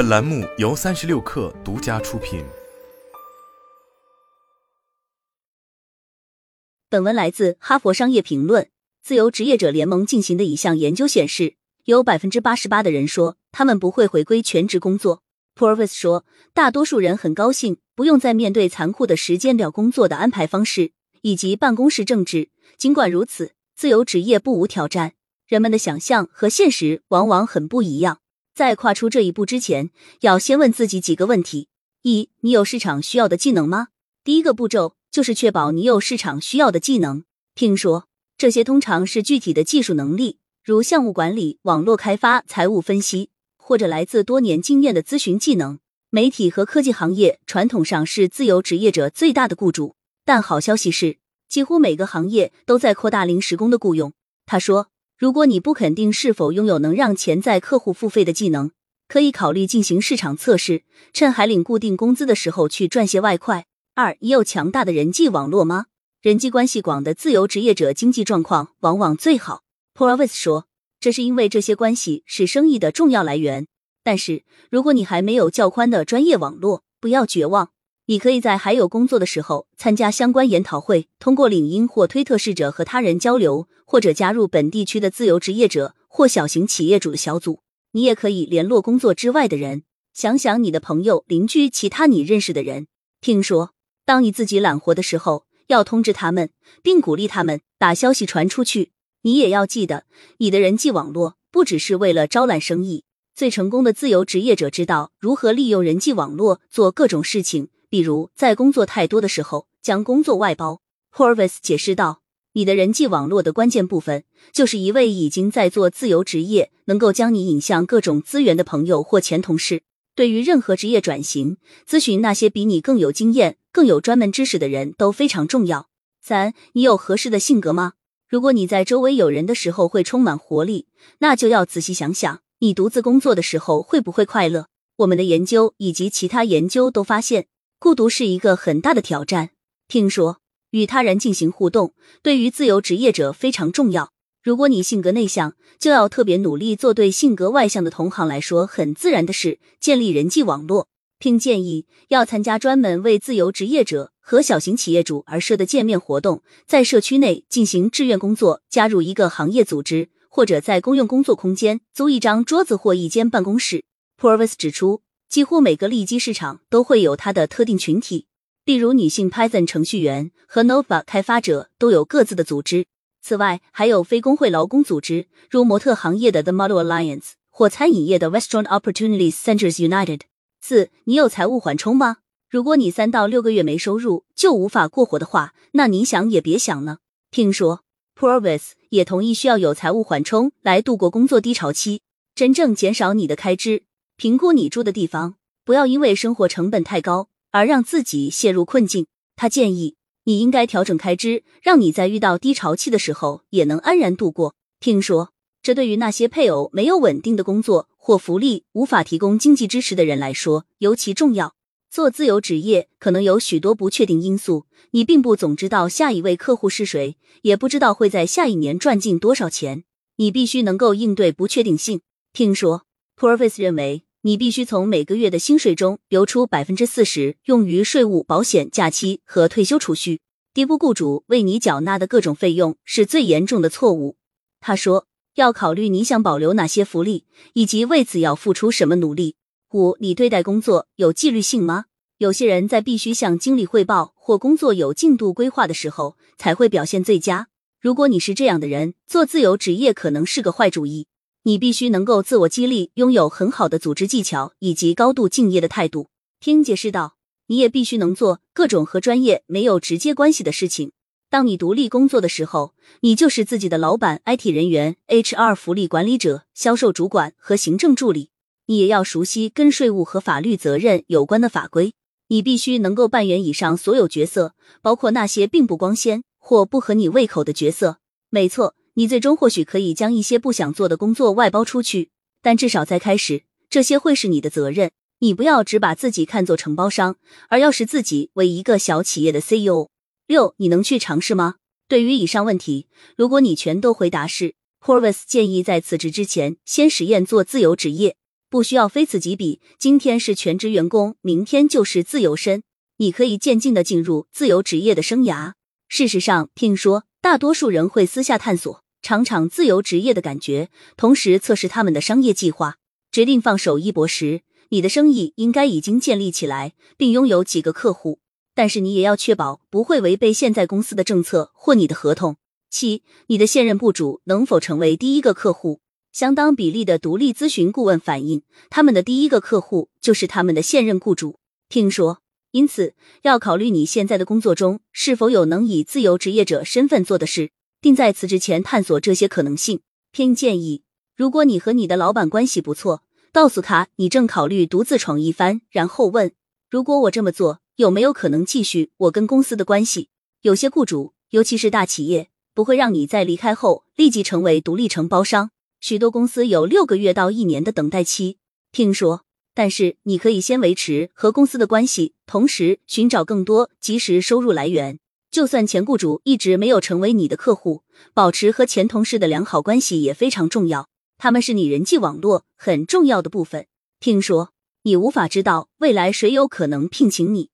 本栏目由三十六氪独家出品。本文来自《哈佛商业评论》。自由职业者联盟进行的一项研究显示，有百分之八十八的人说他们不会回归全职工作。Purvis 说，大多数人很高兴不用再面对残酷的时间表工作的安排方式以及办公室政治。尽管如此，自由职业不无挑战。人们的想象和现实往往很不一样。在跨出这一步之前，要先问自己几个问题：一，你有市场需要的技能吗？第一个步骤就是确保你有市场需要的技能。听说这些通常是具体的技术能力，如项目管理、网络开发、财务分析，或者来自多年经验的咨询技能。媒体和科技行业传统上是自由职业者最大的雇主，但好消息是，几乎每个行业都在扩大临时工的雇佣。他说。如果你不肯定是否拥有能让潜在客户付费的技能，可以考虑进行市场测试，趁还领固定工资的时候去赚些外快。二，你有强大的人际网络吗？人际关系广的自由职业者经济状况往往最好。Provis 说，这是因为这些关系是生意的重要来源。但是，如果你还没有较宽的专业网络，不要绝望。你可以在还有工作的时候参加相关研讨会，通过领英或推特试着和他人交流，或者加入本地区的自由职业者或小型企业主的小组。你也可以联络工作之外的人，想想你的朋友、邻居、其他你认识的人。听说，当你自己揽活的时候，要通知他们，并鼓励他们把消息传出去。你也要记得，你的人际网络不只是为了招揽生意。最成功的自由职业者知道如何利用人际网络做各种事情。比如，在工作太多的时候，将工作外包。Horvis 解释道：“你的人际网络的关键部分，就是一位已经在做自由职业，能够将你引向各种资源的朋友或前同事。对于任何职业转型，咨询那些比你更有经验、更有专门知识的人都非常重要。”三，你有合适的性格吗？如果你在周围有人的时候会充满活力，那就要仔细想想，你独自工作的时候会不会快乐？我们的研究以及其他研究都发现。孤独是一个很大的挑战。听说与他人进行互动对于自由职业者非常重要。如果你性格内向，就要特别努力做对性格外向的同行来说很自然的事，建立人际网络，并建议要参加专门为自由职业者和小型企业主而设的见面活动，在社区内进行志愿工作，加入一个行业组织，或者在公用工作空间租一张桌子或一间办公室。Purvis 指出。几乎每个利基市场都会有它的特定群体，例如女性 Python 程序员和 Nova 开发者都有各自的组织。此外，还有非工会劳工组织，如模特行业的 The Model Alliance 或餐饮业的 Restaurant Opportunities Centers United。四，你有财务缓冲吗？如果你三到六个月没收入就无法过活的话，那你想也别想了。听说 Provis 也同意需要有财务缓冲来度过工作低潮期，真正减少你的开支。评估你住的地方，不要因为生活成本太高而让自己陷入困境。他建议你应该调整开支，让你在遇到低潮期的时候也能安然度过。听说这对于那些配偶没有稳定的工作或福利、无法提供经济支持的人来说尤其重要。做自由职业可能有许多不确定因素，你并不总知道下一位客户是谁，也不知道会在下一年赚进多少钱。你必须能够应对不确定性。听说 Purvis 认为。你必须从每个月的薪水中留出百分之四十用于税务、保险、假期和退休储蓄。低估雇主为你缴纳的各种费用是最严重的错误。他说，要考虑你想保留哪些福利，以及为此要付出什么努力。五，你对待工作有纪律性吗？有些人在必须向经理汇报或工作有进度规划的时候才会表现最佳。如果你是这样的人，做自由职业可能是个坏主意。你必须能够自我激励，拥有很好的组织技巧以及高度敬业的态度。听解释道，你也必须能做各种和专业没有直接关系的事情。当你独立工作的时候，你就是自己的老板、IT 人员、HR 福利管理者、销售主管和行政助理。你也要熟悉跟税务和法律责任有关的法规。你必须能够扮演以上所有角色，包括那些并不光鲜或不合你胃口的角色。没错。你最终或许可以将一些不想做的工作外包出去，但至少在开始，这些会是你的责任。你不要只把自己看作承包商，而要视自己为一个小企业的 CEO。六，你能去尝试吗？对于以上问题，如果你全都回答是，Horvis 建议在辞职之前先实验做自由职业。不需要非此即彼，今天是全职员工，明天就是自由身，你可以渐进的进入自由职业的生涯。事实上，听说大多数人会私下探索尝尝自由职业的感觉，同时测试他们的商业计划，决定放手一搏时，你的生意应该已经建立起来，并拥有几个客户。但是你也要确保不会违背现在公司的政策或你的合同。七，你的现任雇主能否成为第一个客户？相当比例的独立咨询顾问反映，他们的第一个客户就是他们的现任雇主。听说，因此要考虑你现在的工作中是否有能以自由职业者身份做的事，并在辞职前探索这些可能性。偏建议：如果你和你的老板关系不错，告诉他你正考虑独自闯一番，然后问：如果我这么做，有没有可能继续我跟公司的关系？有些雇主，尤其是大企业，不会让你在离开后立即成为独立承包商。许多公司有六个月到一年的等待期，听说。但是你可以先维持和公司的关系，同时寻找更多及时收入来源。就算前雇主一直没有成为你的客户，保持和前同事的良好关系也非常重要。他们是你人际网络很重要的部分。听说你无法知道未来谁有可能聘请你。